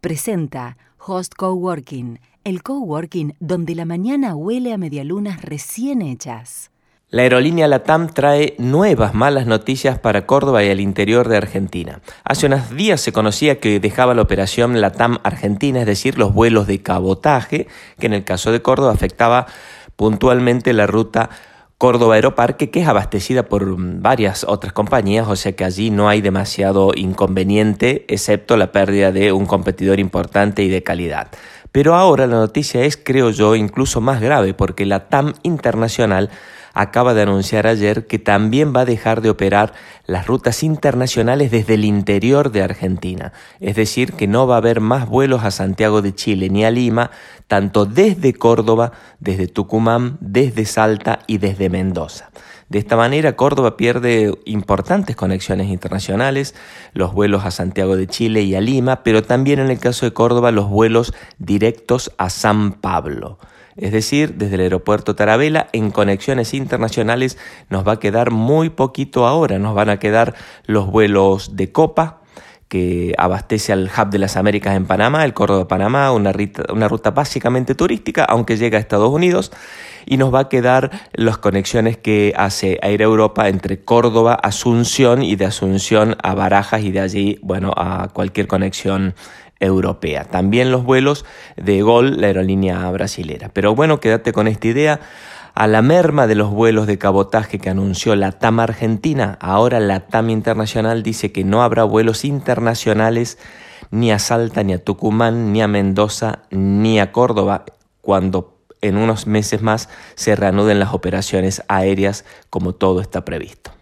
presenta Host Coworking, el coworking donde la mañana huele a medialunas recién hechas. La aerolínea LATAM trae nuevas malas noticias para Córdoba y el interior de Argentina. Hace unos días se conocía que dejaba la operación LATAM Argentina, es decir, los vuelos de cabotaje, que en el caso de Córdoba afectaba puntualmente la ruta Córdoba Aeroparque, que es abastecida por varias otras compañías, o sea que allí no hay demasiado inconveniente, excepto la pérdida de un competidor importante y de calidad. Pero ahora la noticia es, creo yo, incluso más grave, porque la TAM Internacional acaba de anunciar ayer que también va a dejar de operar las rutas internacionales desde el interior de Argentina. Es decir, que no va a haber más vuelos a Santiago de Chile ni a Lima, tanto desde Córdoba, desde Tucumán, desde Salta y desde Mendoza. De esta manera, Córdoba pierde importantes conexiones internacionales, los vuelos a Santiago de Chile y a Lima, pero también en el caso de Córdoba los vuelos directos a San Pablo. Es decir, desde el aeropuerto Tarabela en conexiones internacionales nos va a quedar muy poquito ahora, nos van a quedar los vuelos de Copa, que abastece al Hub de las Américas en Panamá, el Córdoba-Panamá, una, una ruta, básicamente turística, aunque llega a Estados Unidos, y nos va a quedar las conexiones que hace Air Europa entre Córdoba, Asunción y de Asunción a Barajas y de allí, bueno, a cualquier conexión europea. También los vuelos de Gol, la aerolínea brasilera. Pero bueno, quédate con esta idea. A la merma de los vuelos de cabotaje que anunció la TAM Argentina, ahora la TAM Internacional dice que no habrá vuelos internacionales ni a Salta, ni a Tucumán, ni a Mendoza, ni a Córdoba, cuando en unos meses más se reanuden las operaciones aéreas como todo está previsto.